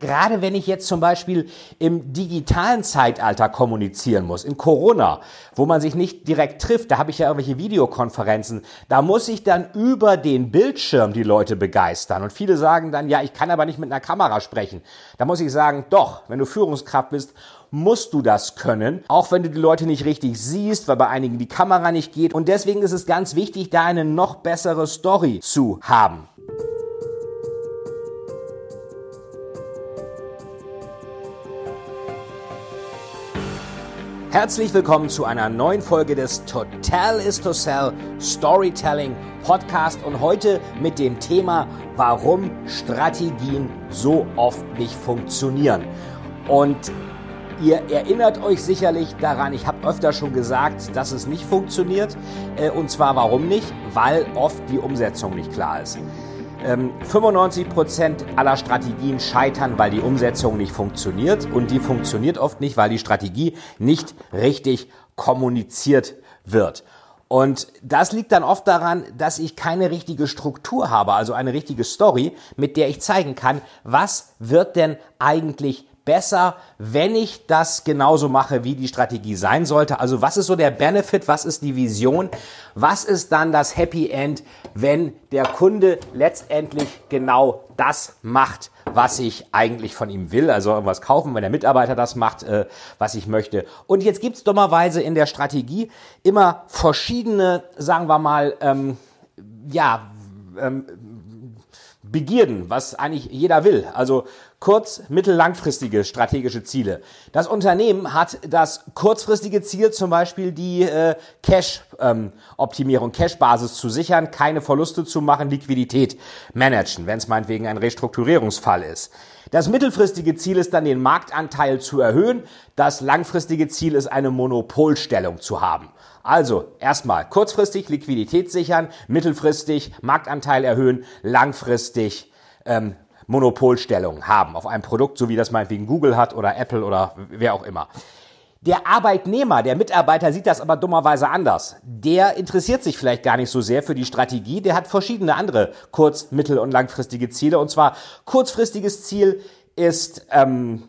Gerade wenn ich jetzt zum Beispiel im digitalen Zeitalter kommunizieren muss, in Corona, wo man sich nicht direkt trifft, da habe ich ja irgendwelche Videokonferenzen, da muss ich dann über den Bildschirm die Leute begeistern. Und viele sagen dann, ja, ich kann aber nicht mit einer Kamera sprechen. Da muss ich sagen, doch, wenn du Führungskraft bist, musst du das können, auch wenn du die Leute nicht richtig siehst, weil bei einigen die Kamera nicht geht. Und deswegen ist es ganz wichtig, da eine noch bessere Story zu haben. Herzlich willkommen zu einer neuen Folge des Total is to Sell Storytelling Podcast und heute mit dem Thema, warum Strategien so oft nicht funktionieren. Und ihr erinnert euch sicherlich daran, ich habe öfter schon gesagt, dass es nicht funktioniert. Äh, und zwar warum nicht? Weil oft die Umsetzung nicht klar ist. 95 ähm, Prozent aller Strategien scheitern, weil die Umsetzung nicht funktioniert. Und die funktioniert oft nicht, weil die Strategie nicht richtig kommuniziert wird. Und das liegt dann oft daran, dass ich keine richtige Struktur habe, also eine richtige Story, mit der ich zeigen kann, was wird denn eigentlich besser, wenn ich das genauso mache, wie die Strategie sein sollte. Also was ist so der Benefit, was ist die Vision, was ist dann das Happy End, wenn der Kunde letztendlich genau das macht, was ich eigentlich von ihm will, also irgendwas kaufen, wenn der Mitarbeiter das macht, äh, was ich möchte. Und jetzt gibt's dummerweise in der Strategie immer verschiedene, sagen wir mal, ähm, ja, ähm, Begierden, was eigentlich jeder will. Also kurz-, mittel-, langfristige strategische Ziele. Das Unternehmen hat das kurzfristige Ziel, zum Beispiel die äh, Cash-Optimierung, ähm, Cash-Basis zu sichern, keine Verluste zu machen, Liquidität managen, wenn es meinetwegen ein Restrukturierungsfall ist. Das mittelfristige Ziel ist dann, den Marktanteil zu erhöhen. Das langfristige Ziel ist, eine Monopolstellung zu haben. Also erstmal kurzfristig Liquidität sichern, mittelfristig Marktanteil erhöhen, langfristig ähm, Monopolstellung haben auf einem Produkt, so wie das meinetwegen Google hat oder Apple oder wer auch immer. Der Arbeitnehmer, der Mitarbeiter sieht das aber dummerweise anders. Der interessiert sich vielleicht gar nicht so sehr für die Strategie. Der hat verschiedene andere kurz-, mittel- und langfristige Ziele. Und zwar kurzfristiges Ziel ist ähm,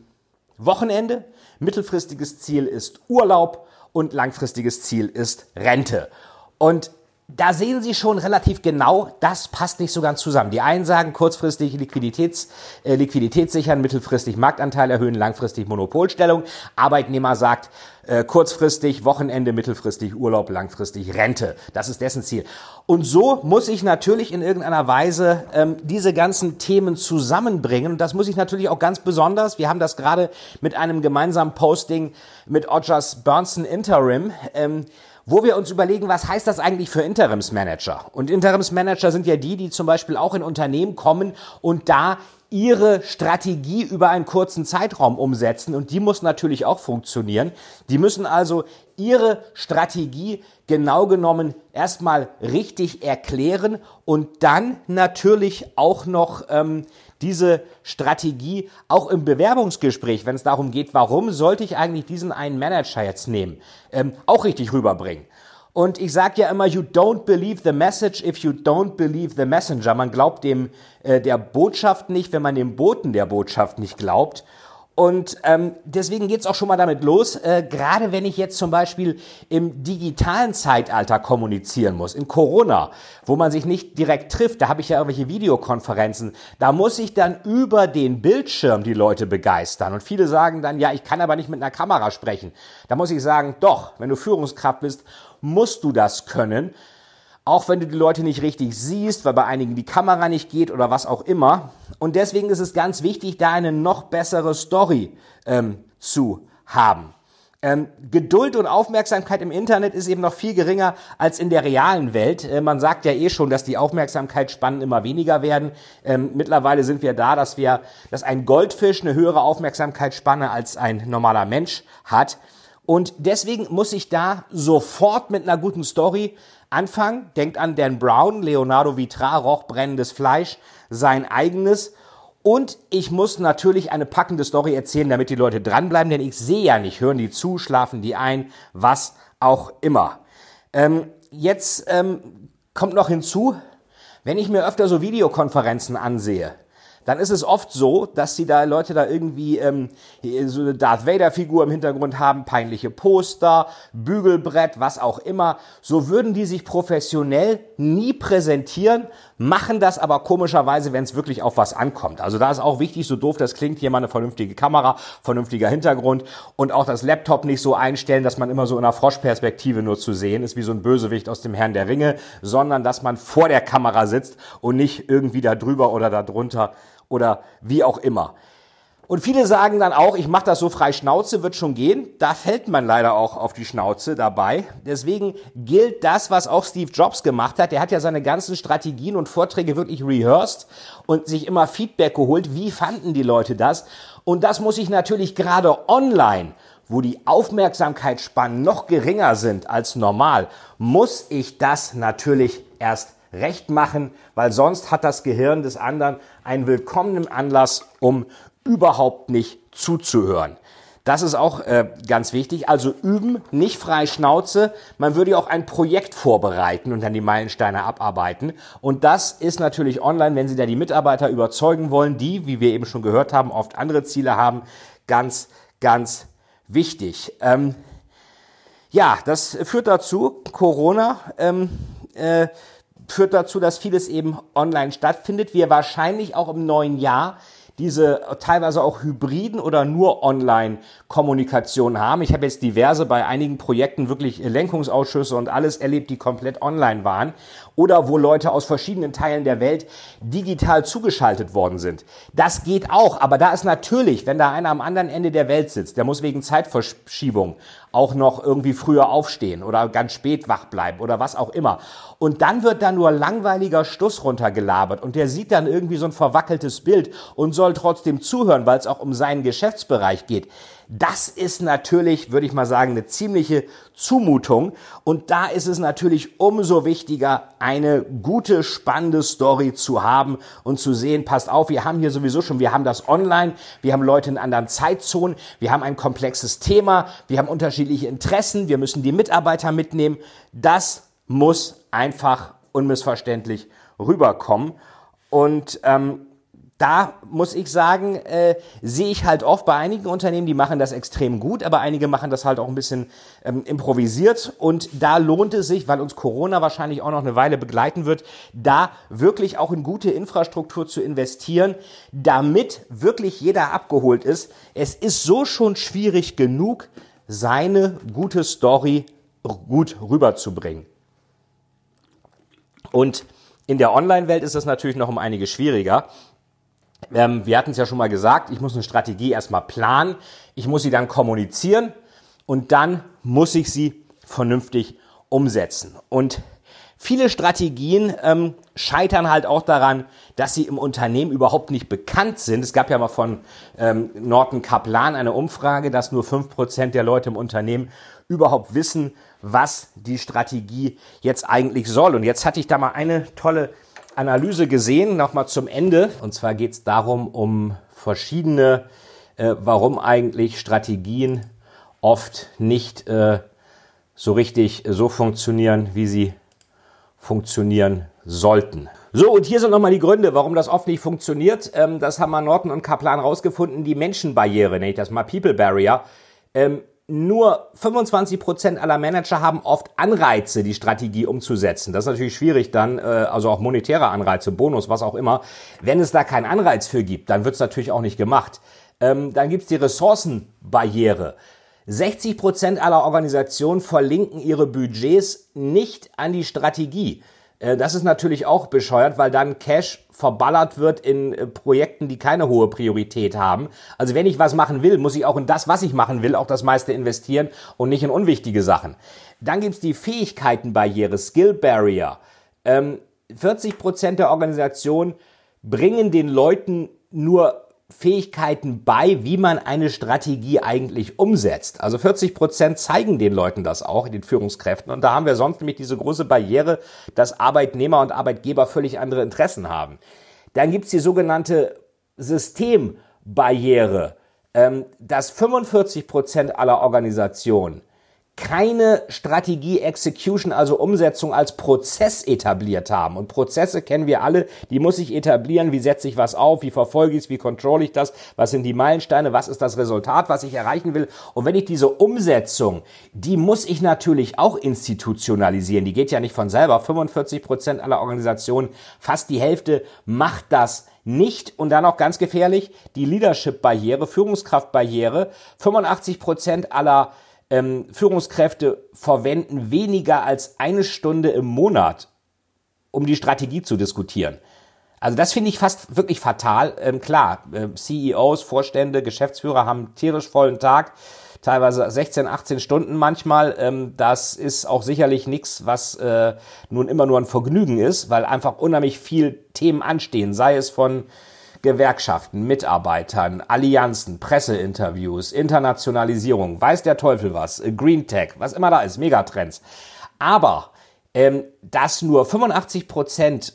Wochenende, mittelfristiges Ziel ist Urlaub und langfristiges Ziel ist Rente. Und da sehen Sie schon relativ genau, das passt nicht so ganz zusammen. Die einen sagen kurzfristig Liquiditäts, äh, Liquidität sichern, mittelfristig Marktanteil erhöhen, langfristig Monopolstellung. Arbeitnehmer sagt äh, kurzfristig Wochenende, mittelfristig Urlaub, langfristig Rente. Das ist dessen Ziel. Und so muss ich natürlich in irgendeiner Weise ähm, diese ganzen Themen zusammenbringen. Und das muss ich natürlich auch ganz besonders. Wir haben das gerade mit einem gemeinsamen Posting mit Odgers Burnson Interim. Ähm, wo wir uns überlegen, was heißt das eigentlich für Interimsmanager? Und Interimsmanager sind ja die, die zum Beispiel auch in Unternehmen kommen und da ihre Strategie über einen kurzen Zeitraum umsetzen und die muss natürlich auch funktionieren. Die müssen also ihre Strategie genau genommen erstmal richtig erklären und dann natürlich auch noch ähm, diese Strategie auch im Bewerbungsgespräch, wenn es darum geht, warum sollte ich eigentlich diesen einen Manager jetzt nehmen, ähm, auch richtig rüberbringen. Und ich sage ja immer, you don't believe the message if you don't believe the messenger. Man glaubt dem äh, der Botschaft nicht, wenn man dem Boten der Botschaft nicht glaubt. Und ähm, deswegen geht's auch schon mal damit los, äh, gerade wenn ich jetzt zum Beispiel im digitalen Zeitalter kommunizieren muss, in Corona, wo man sich nicht direkt trifft, da habe ich ja irgendwelche Videokonferenzen, da muss ich dann über den Bildschirm die Leute begeistern. Und viele sagen dann, ja, ich kann aber nicht mit einer Kamera sprechen. Da muss ich sagen, doch, wenn du Führungskraft bist, musst du das können. Auch wenn du die Leute nicht richtig siehst, weil bei einigen die Kamera nicht geht oder was auch immer. Und deswegen ist es ganz wichtig, da eine noch bessere Story ähm, zu haben. Ähm, Geduld und Aufmerksamkeit im Internet ist eben noch viel geringer als in der realen Welt. Äh, man sagt ja eh schon, dass die Aufmerksamkeitsspannen immer weniger werden. Ähm, mittlerweile sind wir da, dass wir, dass ein Goldfisch eine höhere Aufmerksamkeitsspanne als ein normaler Mensch hat. Und deswegen muss ich da sofort mit einer guten Story anfangen. Denkt an Dan Brown, Leonardo Vitra, Roch, brennendes Fleisch, sein eigenes. Und ich muss natürlich eine packende Story erzählen, damit die Leute dranbleiben, denn ich sehe ja nicht, hören die zu, schlafen die ein, was auch immer. Ähm, jetzt ähm, kommt noch hinzu, wenn ich mir öfter so Videokonferenzen ansehe, dann ist es oft so, dass die da Leute da irgendwie ähm, so eine Darth Vader-Figur im Hintergrund haben, peinliche Poster, Bügelbrett, was auch immer. So würden die sich professionell nie präsentieren, machen das aber komischerweise, wenn es wirklich auf was ankommt. Also da ist auch wichtig, so doof das klingt, hier mal eine vernünftige Kamera, vernünftiger Hintergrund und auch das Laptop nicht so einstellen, dass man immer so in einer Froschperspektive nur zu sehen ist, wie so ein Bösewicht aus dem Herrn der Ringe, sondern dass man vor der Kamera sitzt und nicht irgendwie da drüber oder da drunter oder wie auch immer. Und viele sagen dann auch, ich mache das so frei Schnauze, wird schon gehen. Da fällt man leider auch auf die Schnauze dabei. Deswegen gilt das, was auch Steve Jobs gemacht hat. Der hat ja seine ganzen Strategien und Vorträge wirklich rehearsed und sich immer Feedback geholt. Wie fanden die Leute das? Und das muss ich natürlich gerade online wo die Aufmerksamkeitsspannen noch geringer sind als normal, muss ich das natürlich erst recht machen, weil sonst hat das Gehirn des anderen einen willkommenen Anlass, um überhaupt nicht zuzuhören. Das ist auch äh, ganz wichtig. Also üben, nicht frei Schnauze. Man würde ja auch ein Projekt vorbereiten und dann die Meilensteine abarbeiten. Und das ist natürlich online, wenn Sie da die Mitarbeiter überzeugen wollen, die, wie wir eben schon gehört haben, oft andere Ziele haben, ganz, ganz wichtig. Ähm, ja, das führt dazu, Corona ähm, äh, führt dazu, dass vieles eben online stattfindet. Wir wahrscheinlich auch im neuen Jahr diese teilweise auch hybriden oder nur Online-Kommunikation haben. Ich habe jetzt diverse bei einigen Projekten wirklich Lenkungsausschüsse und alles erlebt, die komplett online waren oder wo Leute aus verschiedenen Teilen der Welt digital zugeschaltet worden sind. Das geht auch, aber da ist natürlich, wenn da einer am anderen Ende der Welt sitzt, der muss wegen Zeitverschiebung auch noch irgendwie früher aufstehen oder ganz spät wach bleiben oder was auch immer. Und dann wird da nur langweiliger Stuss runtergelabert und der sieht dann irgendwie so ein verwackeltes Bild und soll trotzdem zuhören, weil es auch um seinen Geschäftsbereich geht. Das ist natürlich, würde ich mal sagen, eine ziemliche Zumutung. Und da ist es natürlich umso wichtiger, eine gute, spannende Story zu haben und zu sehen, passt auf, wir haben hier sowieso schon, wir haben das online, wir haben Leute in anderen Zeitzonen, wir haben ein komplexes Thema, wir haben unterschiedliche Interessen, wir müssen die Mitarbeiter mitnehmen. Das muss einfach unmissverständlich rüberkommen. Und ähm, da muss ich sagen, äh, sehe ich halt oft bei einigen Unternehmen, die machen das extrem gut, aber einige machen das halt auch ein bisschen ähm, improvisiert. Und da lohnt es sich, weil uns Corona wahrscheinlich auch noch eine Weile begleiten wird, da wirklich auch in gute Infrastruktur zu investieren, damit wirklich jeder abgeholt ist. Es ist so schon schwierig genug, seine gute Story gut rüberzubringen. Und in der Online-Welt ist das natürlich noch um einige schwieriger. Ähm, wir hatten es ja schon mal gesagt, ich muss eine Strategie erstmal planen, ich muss sie dann kommunizieren und dann muss ich sie vernünftig umsetzen. Und viele Strategien ähm, scheitern halt auch daran, dass sie im Unternehmen überhaupt nicht bekannt sind. Es gab ja mal von ähm, Norton Kaplan eine Umfrage, dass nur fünf Prozent der Leute im Unternehmen überhaupt wissen, was die Strategie jetzt eigentlich soll. Und jetzt hatte ich da mal eine tolle Analyse gesehen, nochmal zum Ende. Und zwar geht es darum, um verschiedene, äh, warum eigentlich Strategien oft nicht äh, so richtig so funktionieren, wie sie funktionieren sollten. So, und hier sind nochmal die Gründe, warum das oft nicht funktioniert. Ähm, das haben wir Norton und Kaplan rausgefunden. Die Menschenbarriere, nenne ich das mal People Barrier. Ähm, nur 25 Prozent aller Manager haben oft Anreize, die Strategie umzusetzen. Das ist natürlich schwierig dann, äh, also auch monetäre Anreize, Bonus, was auch immer. Wenn es da keinen Anreiz für gibt, dann wird es natürlich auch nicht gemacht. Ähm, dann gibt es die Ressourcenbarriere. 60 Prozent aller Organisationen verlinken ihre Budgets nicht an die Strategie. Äh, das ist natürlich auch bescheuert, weil dann Cash verballert wird in äh, Projekten, die keine hohe Priorität haben. Also wenn ich was machen will, muss ich auch in das, was ich machen will, auch das meiste investieren und nicht in unwichtige Sachen. Dann gibt's die Fähigkeitenbarriere, Skill Barrier. 40 ähm, Prozent der Organisationen bringen den Leuten nur Fähigkeiten bei, wie man eine Strategie eigentlich umsetzt. Also 40 Prozent zeigen den Leuten das auch, den Führungskräften. Und da haben wir sonst nämlich diese große Barriere, dass Arbeitnehmer und Arbeitgeber völlig andere Interessen haben. Dann gibt's die sogenannte Systembarriere, ähm, dass 45 Prozent aller Organisationen keine Strategie Execution, also Umsetzung als Prozess etabliert haben. Und Prozesse kennen wir alle, die muss ich etablieren. Wie setze ich was auf? Wie verfolge ich es? Wie control ich das? Was sind die Meilensteine? Was ist das Resultat, was ich erreichen will? Und wenn ich diese Umsetzung, die muss ich natürlich auch institutionalisieren. Die geht ja nicht von selber. 45 Prozent aller Organisationen, fast die Hälfte macht das nicht und dann auch ganz gefährlich die Leadership-Barriere, Führungskraft-Barriere. 85 Prozent aller ähm, Führungskräfte verwenden weniger als eine Stunde im Monat, um die Strategie zu diskutieren. Also das finde ich fast wirklich fatal. Ähm, klar, äh, CEOs, Vorstände, Geschäftsführer haben tierisch vollen Tag, teilweise 16, 18 Stunden manchmal. Ähm, das ist auch sicherlich nichts, was äh, nun immer nur ein Vergnügen ist, weil einfach unheimlich viel Themen anstehen, sei es von Gewerkschaften, Mitarbeitern, Allianzen, Presseinterviews, Internationalisierung, weiß der Teufel was, äh, Green Tech, was immer da ist, Megatrends. Aber ähm, dass nur 85 Prozent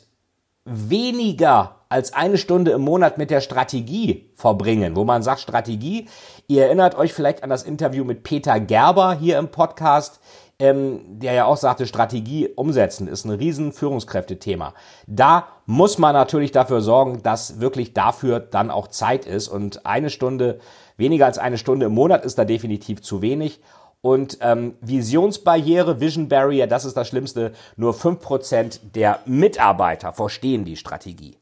weniger als eine Stunde im Monat mit der Strategie verbringen, wo man sagt Strategie. Ihr erinnert euch vielleicht an das Interview mit Peter Gerber hier im Podcast ähm, der ja auch sagte, Strategie umsetzen ist ein riesen Führungskräftethema. Da muss man natürlich dafür sorgen, dass wirklich dafür dann auch Zeit ist. Und eine Stunde, weniger als eine Stunde im Monat ist da definitiv zu wenig. Und ähm, Visionsbarriere, Vision Barrier, das ist das Schlimmste. Nur fünf Prozent der Mitarbeiter verstehen die Strategie.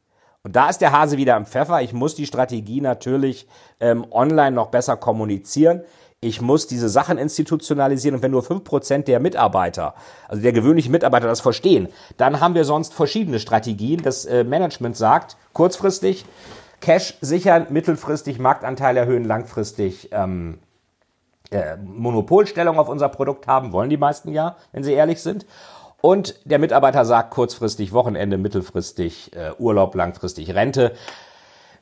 Und da ist der Hase wieder im Pfeffer. Ich muss die Strategie natürlich ähm, online noch besser kommunizieren ich muss diese Sachen institutionalisieren und wenn nur fünf Prozent der Mitarbeiter, also der gewöhnlichen Mitarbeiter das verstehen, dann haben wir sonst verschiedene Strategien. Das äh, Management sagt, kurzfristig Cash sichern, mittelfristig Marktanteil erhöhen, langfristig ähm, äh, Monopolstellung auf unser Produkt haben, wollen die meisten ja, wenn sie ehrlich sind. Und der Mitarbeiter sagt kurzfristig Wochenende, mittelfristig äh, Urlaub, langfristig Rente.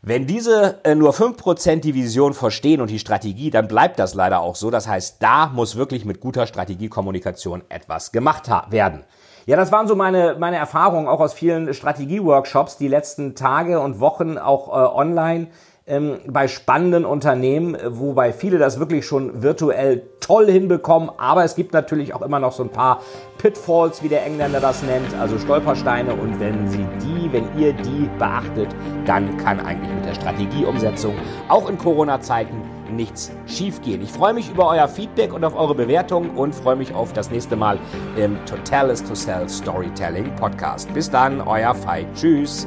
Wenn diese äh, nur fünf Prozent die Vision verstehen und die Strategie, dann bleibt das leider auch so. Das heißt, da muss wirklich mit guter Strategiekommunikation etwas gemacht werden. Ja, das waren so meine, meine Erfahrungen auch aus vielen Strategieworkshops die letzten Tage und Wochen auch äh, online ähm, bei spannenden Unternehmen, wobei viele das wirklich schon virtuell toll hinbekommen, aber es gibt natürlich auch immer noch so ein paar Pitfalls, wie der Engländer das nennt, also Stolpersteine und wenn Sie die, wenn ihr die beachtet, dann kann eigentlich mit der Strategieumsetzung auch in Corona-Zeiten nichts schiefgehen. Ich freue mich über euer Feedback und auf eure Bewertung und freue mich auf das nächste Mal im Total is to Sell Storytelling Podcast. Bis dann, euer Veit. Tschüss.